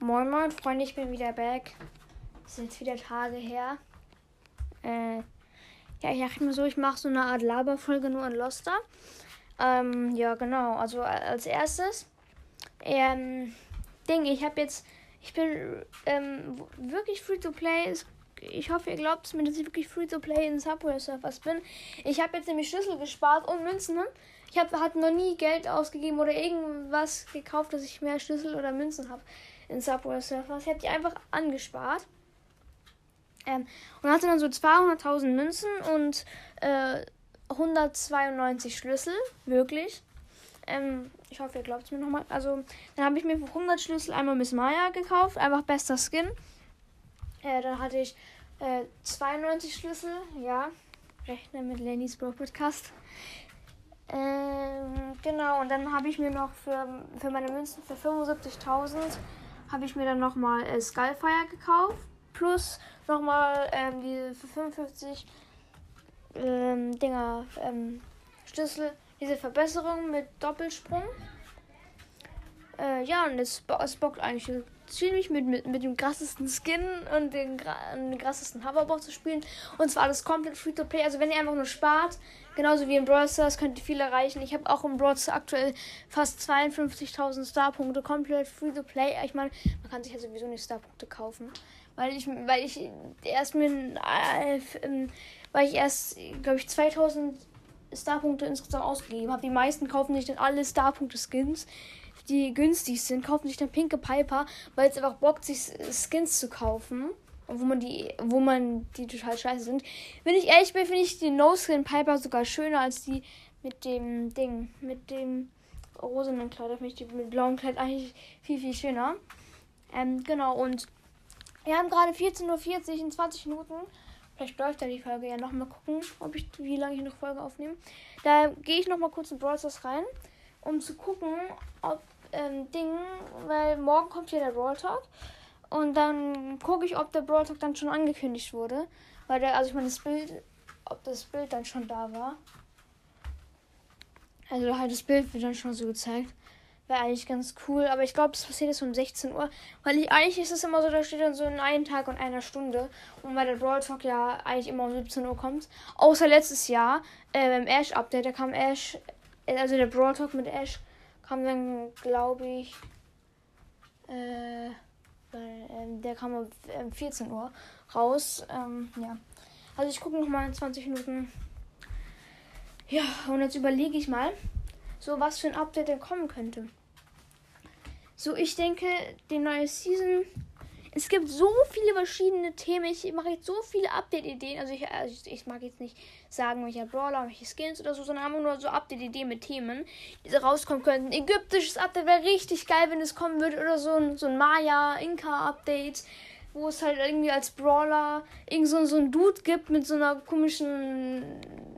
Moin Moin Freunde, ich bin wieder back. Es sind jetzt wieder Tage her. Äh, ja, ich dachte mir so, ich mache so eine Art Laberfolge nur in Loster. Ähm, ja, genau. Also als erstes, ähm, Ding, ich habe jetzt, ich bin ähm, wirklich free to play. Ich hoffe, ihr glaubt es mir, dass ich wirklich free to play in Subway Surfers bin. Ich habe jetzt nämlich Schlüssel gespart und Münzen. Ne? Ich habe hat noch nie Geld ausgegeben oder irgendwas gekauft, dass ich mehr Schlüssel oder Münzen habe in Subway Surfers. Ich habe die einfach angespart. Ähm, und hatte dann so 200.000 Münzen und äh, 192 Schlüssel. Wirklich. Ähm, ich hoffe, ihr glaubt es mir nochmal. Also, dann habe ich mir für 100 Schlüssel einmal Miss Maya gekauft. Einfach bester Skin. Äh, dann hatte ich äh, 92 Schlüssel. Ja. Rechne mit Lennys Bro Podcast. Ähm, genau, und dann habe ich mir noch für, für meine Münzen für 75.000 habe ich mir dann nochmal äh, Skullfire gekauft. Plus nochmal ähm, die für 55 ähm, Dinger ähm, Schlüssel, diese Verbesserung mit Doppelsprung. Äh, ja, und es, bockt eigentlich ziemlich mit, mit, mit dem krassesten Skin und den, den krassesten Hoverboard zu spielen. Und zwar alles komplett free to play. Also wenn ihr einfach nur spart, genauso wie im Brawl Stars, könnt ihr viel erreichen. Ich habe auch im Brawl Stars aktuell fast 52.000 Starpunkte, komplett free to play. Ich meine, man kann sich ja sowieso nicht Starpunkte kaufen. Weil ich, weil ich erst mir, äh, weil ich erst, glaube ich, 2000 Starpunkte insgesamt ausgegeben habe. Die meisten kaufen sich dann alle Starpunkte-Skins die günstig sind, kaufen sich dann pinke Piper, weil es einfach bockt, sich Skins zu kaufen. Wo man die, wo man die total scheiße sind. Wenn ich ehrlich bin, finde ich die No-Skin Piper sogar schöner als die mit dem Ding, mit dem rosenen Kleid. Da finde ich die mit blauem Kleid eigentlich viel, viel schöner. Ähm, genau, und wir haben gerade 14.40 Uhr in 20 Minuten. Vielleicht läuft da die Folge ja nochmal gucken, ob ich, wie lange ich noch Folge aufnehme. Da gehe ich nochmal kurz in Brawl rein, um zu gucken, ob ähm, Ding, weil morgen kommt hier der Brawl Talk. Und dann gucke ich, ob der Brawl Talk dann schon angekündigt wurde. Weil der, also ich meine, das Bild, ob das Bild dann schon da war. Also halt das Bild wird dann schon so gezeigt. Wäre eigentlich ganz cool. Aber ich glaube, das passiert jetzt um 16 Uhr. Weil ich, eigentlich ist es immer so, da steht dann so in einem Tag und einer Stunde. Und weil der Brawl Talk ja eigentlich immer um 17 Uhr kommt. Außer letztes Jahr, äh, beim Ash Update, da kam Ash, also der Brawl Talk mit Ash kam dann, glaube ich, äh, äh, der kam um 14 Uhr raus. Ähm, ja. Also ich gucke noch mal in 20 Minuten. Ja, und jetzt überlege ich mal, so was für ein Update denn kommen könnte. So, ich denke, die neue Season es gibt so viele verschiedene Themen. Ich mache jetzt so viele Update-Ideen. Also ich, also ich, mag jetzt nicht sagen, welcher Brawler, welche Skins oder so, sondern einfach nur so Update-Ideen mit Themen, die rauskommen könnten. Ägyptisches Update wäre richtig geil, wenn es kommen würde. Oder so ein, so ein Maya-Inka-Update, wo es halt irgendwie als Brawler irgend so, so ein Dude gibt mit so einer komischen,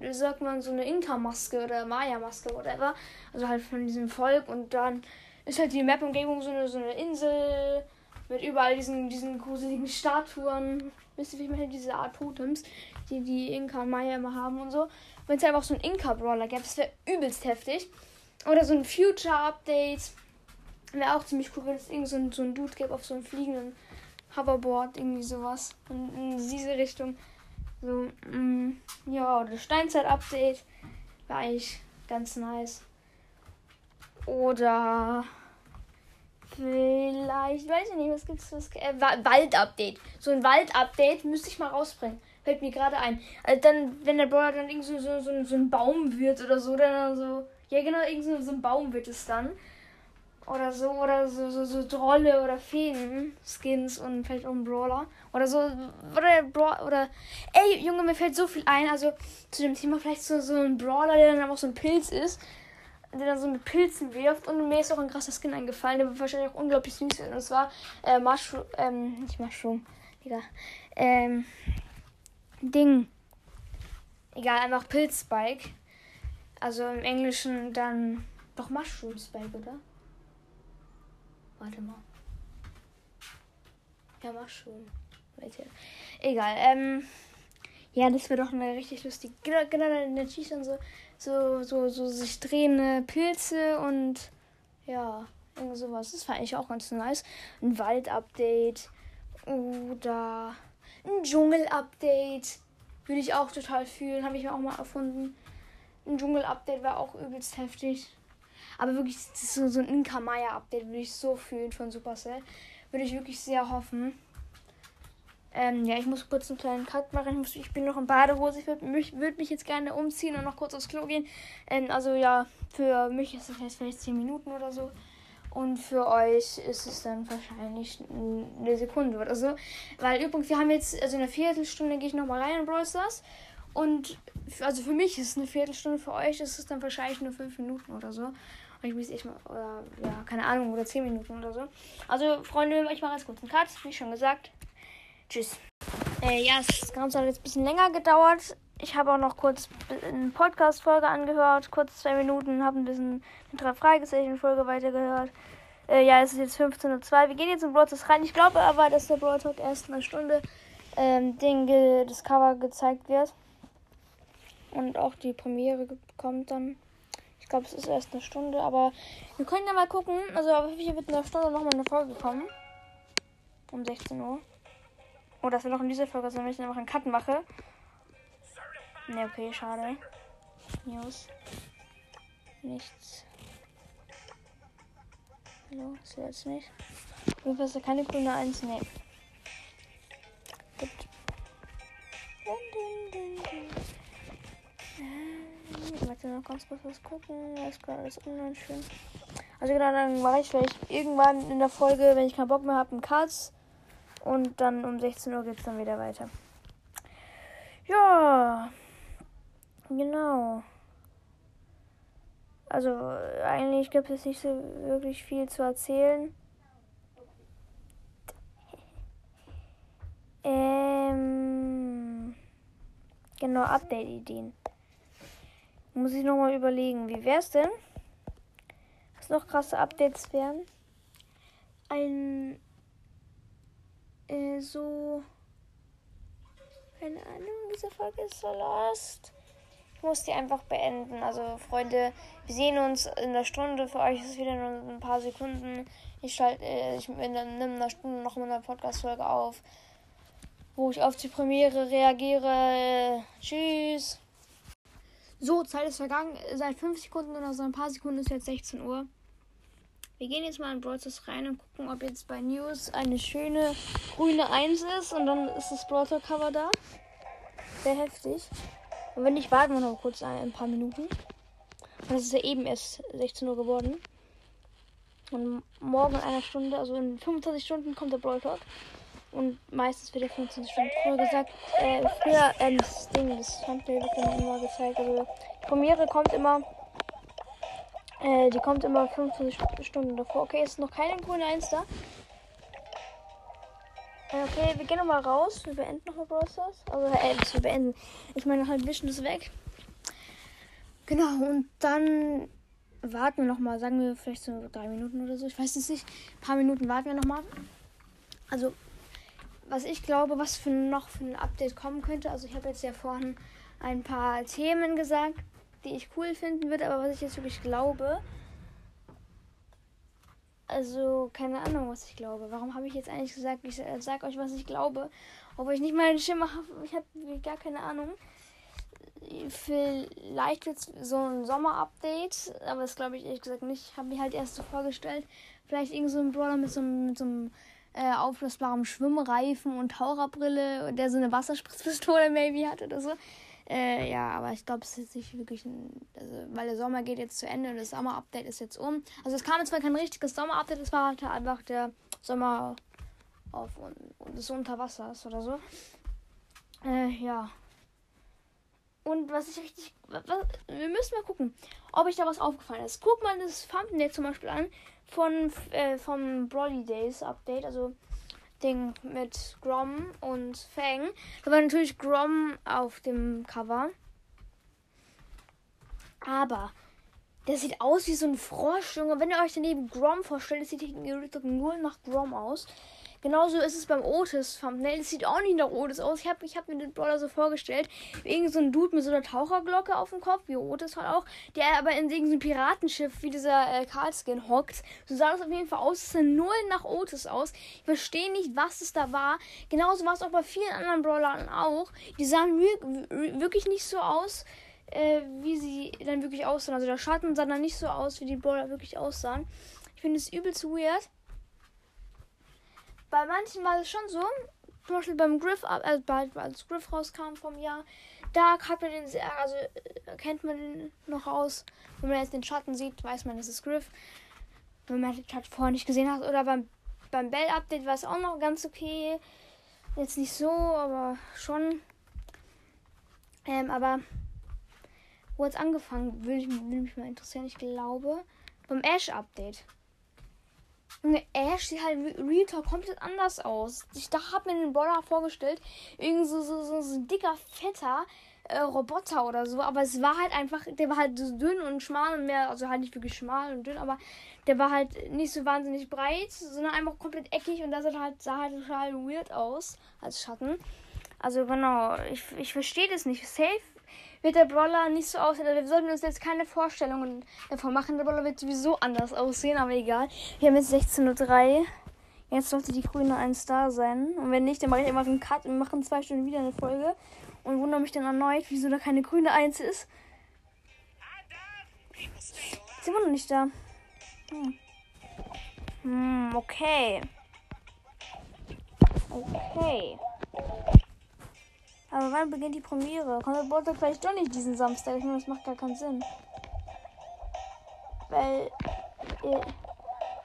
wie sagt man, so eine Inka-Maske oder Maya-Maske, whatever. Also halt von diesem Volk. Und dann ist halt die Map-Umgebung so eine, so eine Insel mit überall diesen, diesen gruseligen Statuen. Wisst ihr, wie ich meine? Diese Art Totems, die die Inka und Maya immer haben und so. Wenn es einfach so einen Inka-Brawler gäbe, das wäre übelst heftig. Oder so ein Future-Update. Wäre auch ziemlich cool, wenn es irgend so ein, so ein Dude gäbe auf so einem fliegenden Hoverboard, irgendwie sowas. Und in diese Richtung. So, mm, ja, oder Steinzeit-Update. Wäre eigentlich ganz nice. Oder Vielleicht, weiß ich nicht, was gibt's was äh, Wald-Update. So ein Wald-Update müsste ich mal rausbringen. Fällt mir gerade ein. Also dann, wenn der Brawler dann irgendwie so, so, so, so ein Baum wird oder so, dann so. Ja genau, irgendwie so ein Baum wird es dann. Oder so, oder so, so, so Drolle oder Feen, Skins und vielleicht auch ein Brawler. Oder so, oder Brawler, oder. Ey, Junge, mir fällt so viel ein. Also zu dem Thema vielleicht so, so ein Brawler, der dann auch so ein Pilz ist der dann so mit Pilzen wirft. Und mir ist auch ein krasser Skin eingefallen, der wahrscheinlich auch unglaublich süß ist. Und zwar äh, Mushroom, ähm, nicht Mushroom, Digga. Ähm, Ding. Egal, einfach Pilzspike. Also im Englischen dann doch Mushroom Spike, oder? Warte mal. Ja, Mushroom. Warte. Egal, ähm. Ja, das wäre doch eine richtig lustige. Genau, genau, dann schießt dann so so, so, so sich drehende Pilze und ja, Irgend sowas. Das fand ich auch ganz nice. Ein Wald-Update. Oder ein Dschungel-Update. Würde ich auch total fühlen. Habe ich mir auch mal erfunden. Ein Dschungel-Update wäre auch übelst heftig. Aber wirklich, das ist so, so ein Inka Maya-Update würde ich so fühlen von Supercell. Würde ich wirklich sehr hoffen. Ähm, ja, ich muss kurz einen kleinen Cut machen. Ich, muss, ich bin noch in Badehose. Ich würde mich, würd mich jetzt gerne umziehen und noch kurz aufs Klo gehen. Ähm, also ja, für mich ist es jetzt vielleicht 10 Minuten oder so. Und für euch ist es dann wahrscheinlich eine Sekunde oder so. Weil übrigens, wir haben jetzt, also in einer Viertelstunde gehe ich nochmal rein in Brawl Stars. Und also für mich ist es eine Viertelstunde, für euch ist es dann wahrscheinlich nur 5 Minuten oder so. Und ich muss echt mal, oder ja, keine Ahnung, oder 10 Minuten oder so. Also, Freunde, ich mache jetzt kurz einen Cut, wie schon gesagt. Tschüss. Äh, ja, das Ganze hat jetzt ein bisschen länger gedauert. Ich habe auch noch kurz eine Podcast-Folge angehört, kurz zwei Minuten, habe ein bisschen eine drei Fragezeichen-Folge weitergehört. Äh, ja, es ist jetzt 15.02 Uhr. Wir gehen jetzt in Broadcast rein. Ich glaube aber, dass der Broad Talk erst eine Stunde ähm, Ding, das Cover gezeigt wird. Und auch die Premiere kommt dann. Ich glaube, es ist erst eine Stunde, aber wir können ja mal gucken. Also, auf jeden Fall wird in einer Stunde nochmal eine Folge kommen. Um 16 Uhr. Oh, dass wir noch in dieser Folge sind, wenn ich einfach einen Cut mache. Ne, okay, schade. News. Nichts. Hallo, ist jetzt nicht. Hast ja keine grüne 1, ne. Gut. Ich warte noch ganz kurz was gucken. Das ist gerade alles unschön. Also genau, dann mache ich vielleicht irgendwann in der Folge, wenn ich keinen Bock mehr habe, einen Cuts. Und dann um 16 Uhr geht es dann wieder weiter. Ja, genau. Also eigentlich gibt es nicht so wirklich viel zu erzählen. Ähm, genau, Update-Ideen. Muss ich nochmal überlegen, wie wäre es denn? Was noch krasse Updates wären? Ein äh, so. Keine Ahnung, diese Folge ist so lost. Ich muss die einfach beenden. Also, Freunde, wir sehen uns in der Stunde. Für euch ist es wieder nur ein paar Sekunden. Ich schalte, äh, ich in einer Stunde noch mal eine Podcast-Folge auf, wo ich auf die Premiere reagiere. Tschüss. So, Zeit ist vergangen. Seit 5 Sekunden oder so ein paar Sekunden ist jetzt 16 Uhr. Wir gehen jetzt mal in Brawl rein und gucken, ob jetzt bei News eine schöne grüne 1 ist und dann ist das Brawl Cover da. Sehr heftig. Und wenn nicht, warten wir noch kurz ein, ein paar Minuten. Und es ist ja eben erst 16 Uhr geworden. Und morgen in einer Stunde, also in 25 Stunden kommt der Brawl Talk. Und meistens wird er 25 Stunden früher gesagt. Äh, früher, äh, das Ding, das Thumbnail wird dann immer gezeigt. Also die Premiere kommt immer äh, die kommt immer 25 Stunden davor. Okay, ist noch keine grüne 1 da. Äh, okay, wir gehen nochmal raus. Wir beenden nochmal Brawl Stars. Also, äh, wir beenden. Ich meine, halt Vision ist weg. Genau, und dann warten wir nochmal. Sagen wir vielleicht so drei Minuten oder so. Ich weiß es nicht. Ein paar Minuten warten wir nochmal. Also, was ich glaube, was für noch für ein Update kommen könnte. Also, ich habe jetzt ja vorhin ein paar Themen gesagt die ich cool finden würde, aber was ich jetzt wirklich glaube. Also, keine Ahnung, was ich glaube. Warum habe ich jetzt eigentlich gesagt, ich äh, sag euch, was ich glaube? Obwohl ich nicht mal einen Schimmer habe. Ich habe gar keine Ahnung. Vielleicht jetzt so ein Sommer-Update, aber das glaube ich ehrlich gesagt nicht. Ich habe mir halt erst so vorgestellt. Vielleicht irgend so ein Brawler mit so, mit so einem äh, auflösbaren Schwimmreifen und Taucherbrille, der so eine Wasserspritzpistole maybe hat oder so. Äh, ja, aber ich glaube, es ist nicht wirklich ein. Also, weil der Sommer geht jetzt zu Ende und das Sommer-Update ist jetzt um. Also, es kam zwar kein richtiges Sommer-Update, es war halt einfach der Sommer auf und, und des Unterwassers oder so. Äh, ja. Und was ich richtig. Was, wir müssen mal gucken, ob euch da was aufgefallen ist. Guck mal das Thumbnail zum Beispiel an von äh, vom Brody Days Update. Also Ding mit Grom und Fang. Da war natürlich Grom auf dem Cover. Aber der sieht aus wie so ein Frosch, Junge. Wenn ihr euch daneben Grom vorstellt, das sieht nur nach Grom aus. Genauso ist es beim Otis Thumbnail. Es sieht auch nicht nach Otis aus. Ich habe ich hab mir den Brawler so vorgestellt. Irgend so ein Dude mit so einer Taucherglocke auf dem Kopf, wie Otis halt auch, der aber in irgendeinem Piratenschiff wie dieser äh, Karlskin hockt. So sah das auf jeden Fall aus. Es sah null nach Otis aus. Ich verstehe nicht, was es da war. Genauso war es auch bei vielen anderen Brawlern auch. Die sahen wirklich nicht so aus, äh, wie sie dann wirklich aussahen. Also der Schatten sah dann nicht so aus, wie die Brawler wirklich aussahen. Ich finde es übelst weird bei manchen war es schon so. Zum Beispiel beim Griff, äh, als Griff rauskam vom Jahr, da hat man den sehr, also kennt man den noch aus. Wenn man jetzt den Schatten sieht, weiß man, es ist Griff. Wenn man den Schatten vorher nicht gesehen hat. Oder beim, beim Bell-Update war es auch noch ganz okay. Jetzt nicht so, aber schon. Ähm, aber wo hat es angefangen? Würde, ich, würde mich mal interessieren. Ich glaube, beim Ash-Update. Junge, Ash sieht halt Real Talk komplett anders aus. Ich da hab mir den Brawler vorgestellt. Irgendwie so, so, so, so ein dicker, fetter äh, Roboter oder so. Aber es war halt einfach, der war halt so dünn und schmal und mehr, also halt nicht wirklich schmal und dünn, aber der war halt nicht so wahnsinnig breit, sondern einfach komplett eckig und das sah halt, sah halt total weird aus als Schatten. Also genau, ich, ich verstehe das nicht. Safe wird der Brawler nicht so aussehen. Also wir sollten uns jetzt keine Vorstellungen davon machen. Der Brawler wird sowieso anders aussehen, aber egal. Wir haben jetzt 16.03 Uhr. Jetzt sollte die grüne 1 da sein. Und wenn nicht, dann mache ich einfach einen Cut und wir machen zwei Stunden wieder eine Folge. Und wundere mich dann erneut, wieso da keine grüne 1 ist. Ist immer noch nicht da. Hm. Hm, okay. Okay. Aber wann beginnt die Premiere? Kommt der Geburtstag vielleicht doch nicht diesen Samstag? Ich meine, das macht gar keinen Sinn. Weil.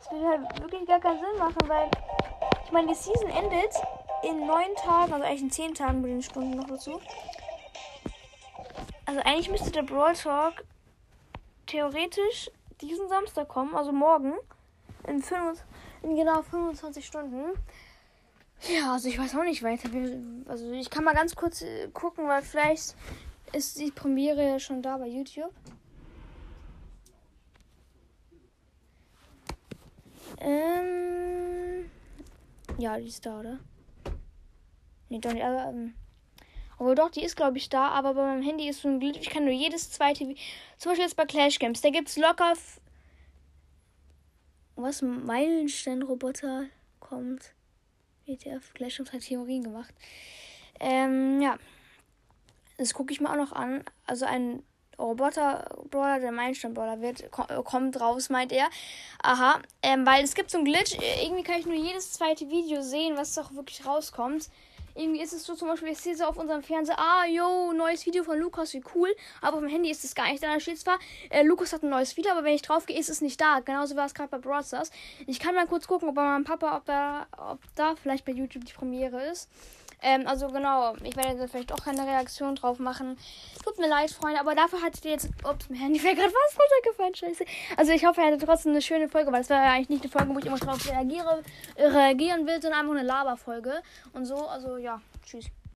Es würde halt wirklich gar keinen Sinn machen, weil. Ich meine, die Season endet in neun Tagen, also eigentlich in zehn Tagen mit den Stunden noch dazu. Also eigentlich müsste der Brawl Talk theoretisch diesen Samstag kommen, also morgen. In, 25, in genau 25 Stunden. Ja, also ich weiß auch nicht weiter. Also ich kann mal ganz kurz äh, gucken, weil vielleicht ist die Premiere schon da bei YouTube. Ähm, ja, die ist da, oder? Nee, doch nicht. Aber, ähm, aber doch, die ist, glaube ich, da. Aber bei meinem Handy ist so ein Glitch. Ich kann nur jedes zweite. Zum Beispiel jetzt bei Clash Games. Da gibt es locker. Was? Meilenstein-Roboter kommt. ETF Clash of Theorien gemacht. Ähm, ja. Das gucke ich mir auch noch an. Also ein Roboter-Brawler, der Meilenstein-Brawler wird, kommt raus, meint er. Aha. Ähm, weil es gibt so einen Glitch. Irgendwie kann ich nur jedes zweite Video sehen, was auch wirklich rauskommt. Irgendwie ist es so zum Beispiel, ich sehe so auf unserem Fernseher, ah, yo, neues Video von Lukas, wie cool. Aber auf dem Handy ist es gar nicht da. Da steht zwar, äh, Lukas hat ein neues Video, aber wenn ich drauf gehe, ist es nicht da. Genauso war es gerade bei Brawl Stars. Ich kann mal kurz gucken, ob bei meinem Papa, ob, er, ob da vielleicht bei YouTube die Premiere ist. Ähm, also genau, ich werde jetzt vielleicht auch keine Reaktion drauf machen. Tut mir leid, Freunde, aber dafür hattet ihr jetzt. Ups, mein Handy wäre gerade was runtergefallen, scheiße. Also ich hoffe, ihr hattet trotzdem eine schöne Folge, weil es war ja eigentlich nicht eine Folge, wo ich immer drauf reagiere, reagieren will, sondern einfach eine Laberfolge. Und so, also ja, tschüss.